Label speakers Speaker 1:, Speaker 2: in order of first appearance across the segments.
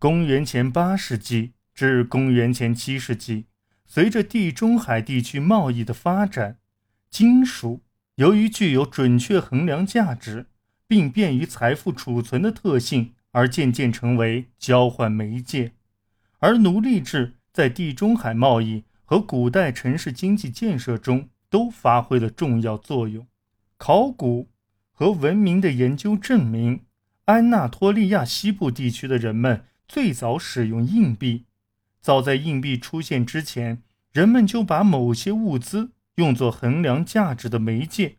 Speaker 1: 公元前八世纪至公元前七世纪，随着地中海地区贸易的发展，金属由于具有准确衡量价值，并便于财富储存的特性，而渐渐成为交换媒介。而奴隶制在地中海贸易和古代城市经济建设中都发挥了重要作用。考古和文明的研究证明，安纳托利亚西部地区的人们。最早使用硬币，早在硬币出现之前，人们就把某些物资用作衡量价值的媒介。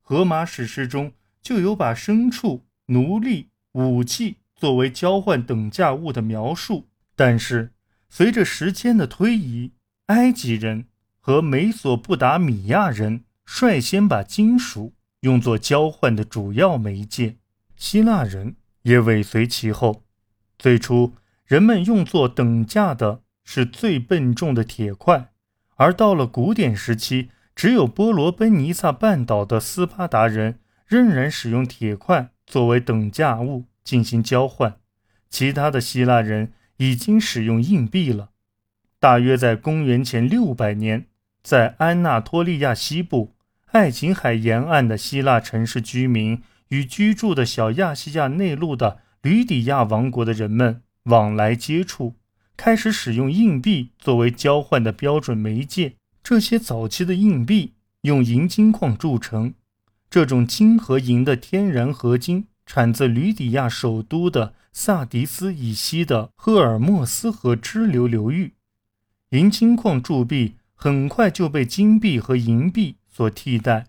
Speaker 1: 荷马史诗中就有把牲畜、奴隶、武器作为交换等价物的描述。但是，随着时间的推移，埃及人和美索不达米亚人率先把金属用作交换的主要媒介，希腊人也尾随其后。最初，人们用作等价的是最笨重的铁块，而到了古典时期，只有波罗奔尼撒半岛的斯巴达人仍然使用铁块作为等价物进行交换，其他的希腊人已经使用硬币了。大约在公元前六百年，在安纳托利亚西部爱琴海沿岸的希腊城市居民与居住的小亚细亚内陆的。吕底亚王国的人们往来接触，开始使用硬币作为交换的标准媒介。这些早期的硬币用银金矿铸成，这种金和银的天然合金产自吕底亚首都的萨迪斯以西的赫尔墨斯河支流流域。银金矿铸币很快就被金币和银币所替代。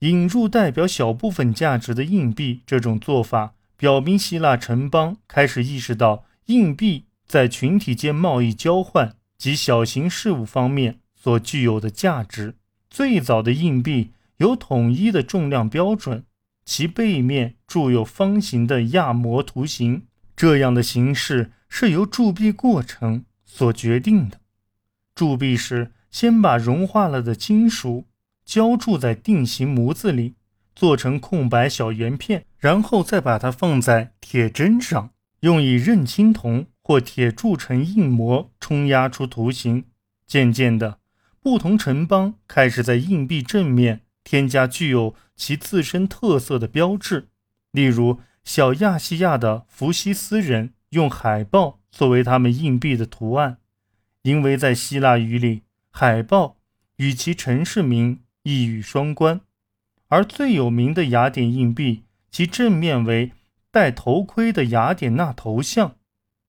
Speaker 1: 引入代表小部分价值的硬币，这种做法。表明希腊城邦开始意识到硬币在群体间贸易交换及小型事务方面所具有的价值。最早的硬币有统一的重量标准，其背面铸有方形的亚模图形。这样的形式是由铸币过程所决定的。铸币时，先把融化了的金属浇铸在定型模子里。做成空白小圆片，然后再把它放在铁砧上，用以刃青铜或铁铸成硬模，冲压出图形。渐渐的，不同城邦开始在硬币正面添加具有其自身特色的标志，例如小亚细亚的弗西斯人用海豹作为他们硬币的图案，因为在希腊语里，海豹与其城市名一语双关。而最有名的雅典硬币，其正面为戴头盔的雅典娜头像，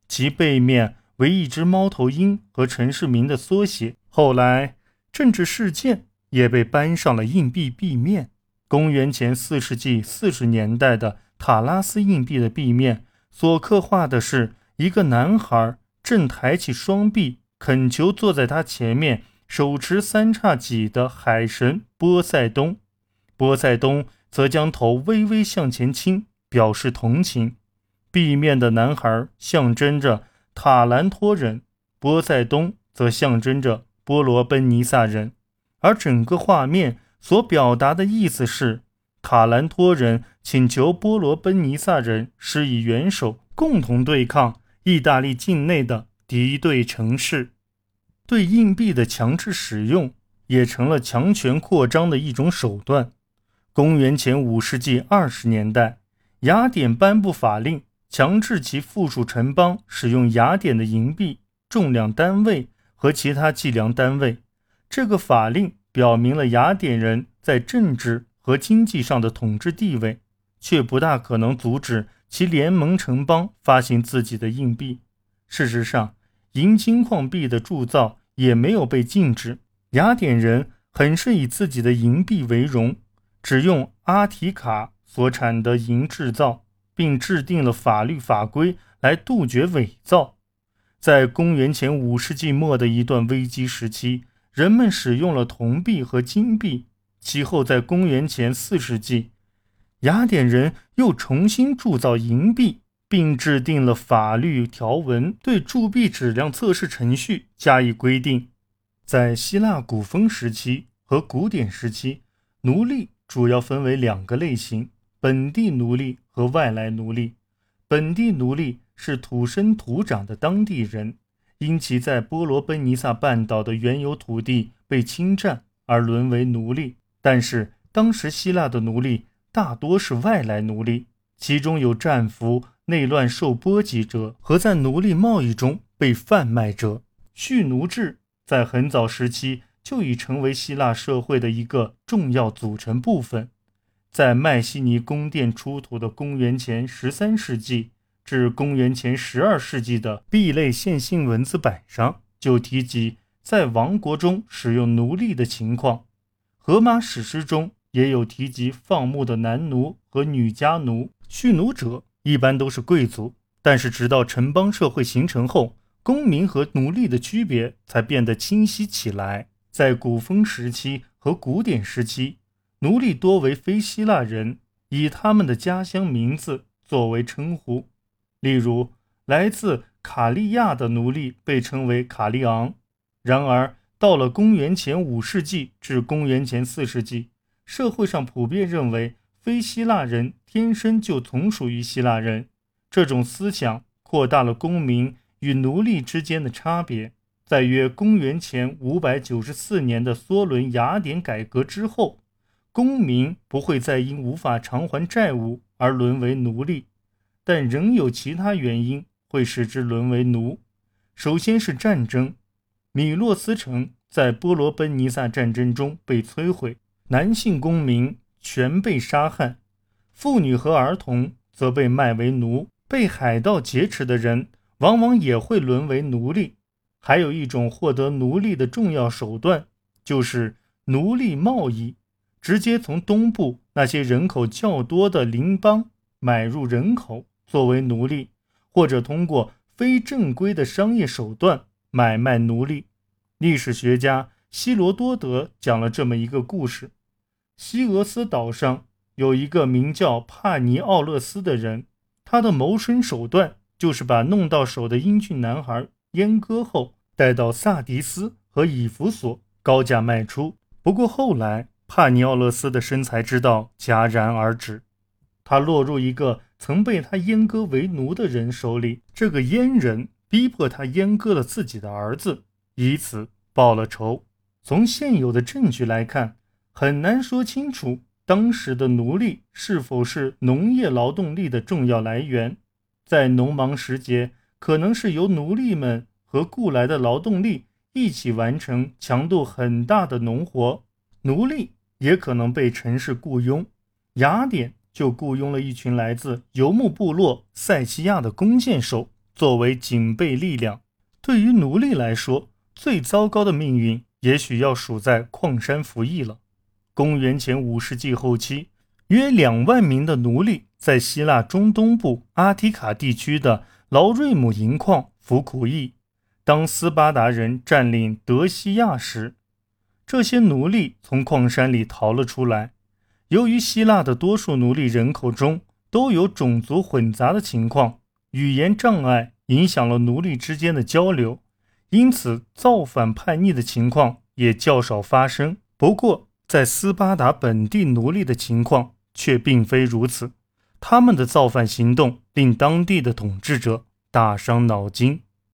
Speaker 1: 其背面为一只猫头鹰和城市名的缩写。后来，政治事件也被搬上了硬币壁面。公元前四世纪四十年代的塔拉斯硬币的壁面所刻画的是一个男孩正抬起双臂恳求坐在他前面手持三叉戟的海神波塞冬。波塞冬则将头微微向前倾，表示同情。壁面的男孩象征着塔兰托人，波塞冬则象征着波罗奔尼撒人。而整个画面所表达的意思是，塔兰托人请求波罗奔尼撒人施以援手，共同对抗意大利境内的敌对城市。对硬币的强制使用，也成了强权扩张的一种手段。公元前五世纪二十年代，雅典颁布法令，强制其附属城邦使用雅典的银币、重量单位和其他计量单位。这个法令表明了雅典人在政治和经济上的统治地位，却不大可能阻止其联盟城邦发行自己的硬币。事实上，银金矿币的铸造也没有被禁止。雅典人很是以自己的银币为荣。只用阿提卡所产的银制造，并制定了法律法规来杜绝伪造。在公元前五世纪末的一段危机时期，人们使用了铜币和金币。其后，在公元前四世纪，雅典人又重新铸造银币，并制定了法律条文，对铸币质量测试程序加以规定。在希腊古风时期和古典时期，奴隶。主要分为两个类型：本地奴隶和外来奴隶。本地奴隶是土生土长的当地人，因其在波罗奔尼撒半岛的原有土地被侵占而沦为奴隶。但是当时希腊的奴隶大多是外来奴隶，其中有战俘、内乱受波及者和在奴隶贸易中被贩卖者。蓄奴制在很早时期就已成为希腊社会的一个重要组成部分。在迈锡尼宫殿出土的公元前十三世纪至公元前十二世纪的 B 类线性文字板上，就提及在王国中使用奴隶的情况。荷马史诗中也有提及放牧的男奴和女家奴。蓄奴者一般都是贵族，但是直到城邦社会形成后，公民和奴隶的区别才变得清晰起来。在古风时期和古典时期。奴隶多为非希腊人，以他们的家乡名字作为称呼。例如，来自卡利亚的奴隶被称为卡利昂。然而，到了公元前五世纪至公元前四世纪，社会上普遍认为非希腊人天生就从属于希腊人。这种思想扩大了公民与奴隶之间的差别。在约公元前五百九十四年的梭伦雅典改革之后。公民不会再因无法偿还债务而沦为奴隶，但仍有其他原因会使之沦为奴。首先是战争，米洛斯城在波罗奔尼撒战争中被摧毁，男性公民全被杀害，妇女和儿童则被卖为奴。被海盗劫持的人往往也会沦为奴隶。还有一种获得奴隶的重要手段，就是奴隶贸易。直接从东部那些人口较多的邻邦买入人口作为奴隶，或者通过非正规的商业手段买卖奴隶。历史学家希罗多德讲了这么一个故事：西俄斯岛上有一个名叫帕尼奥勒斯的人，他的谋生手段就是把弄到手的英俊男孩阉割后带到萨迪斯和以弗所高价卖出。不过后来，帕尼奥勒斯的身材之道戛然而止，他落入一个曾被他阉割为奴的人手里。这个阉人逼迫他阉割了自己的儿子，以此报了仇。从现有的证据来看，很难说清楚当时的奴隶是否是农业劳动力的重要来源。在农忙时节，可能是由奴隶们和雇来的劳动力一起完成强度很大的农活。奴隶。也可能被城市雇佣，雅典就雇佣了一群来自游牧部落塞西亚的弓箭手作为警备力量。对于奴隶来说，最糟糕的命运也许要数在矿山服役了。公元前五世纪后期，约两万名的奴隶在希腊中东部阿提卡地区的劳瑞姆银矿服苦役。当斯巴达人占领德西亚时，这些奴隶从矿山里逃了出来。由于希腊的多数奴隶人口中都有种族混杂的情况，语言障碍影响了奴隶之间的交流，因此造反叛逆的情况也较少发生。不过，在斯巴达本地奴隶的情况却并非如此，他们的造反行动令当地的统治者大伤脑筋。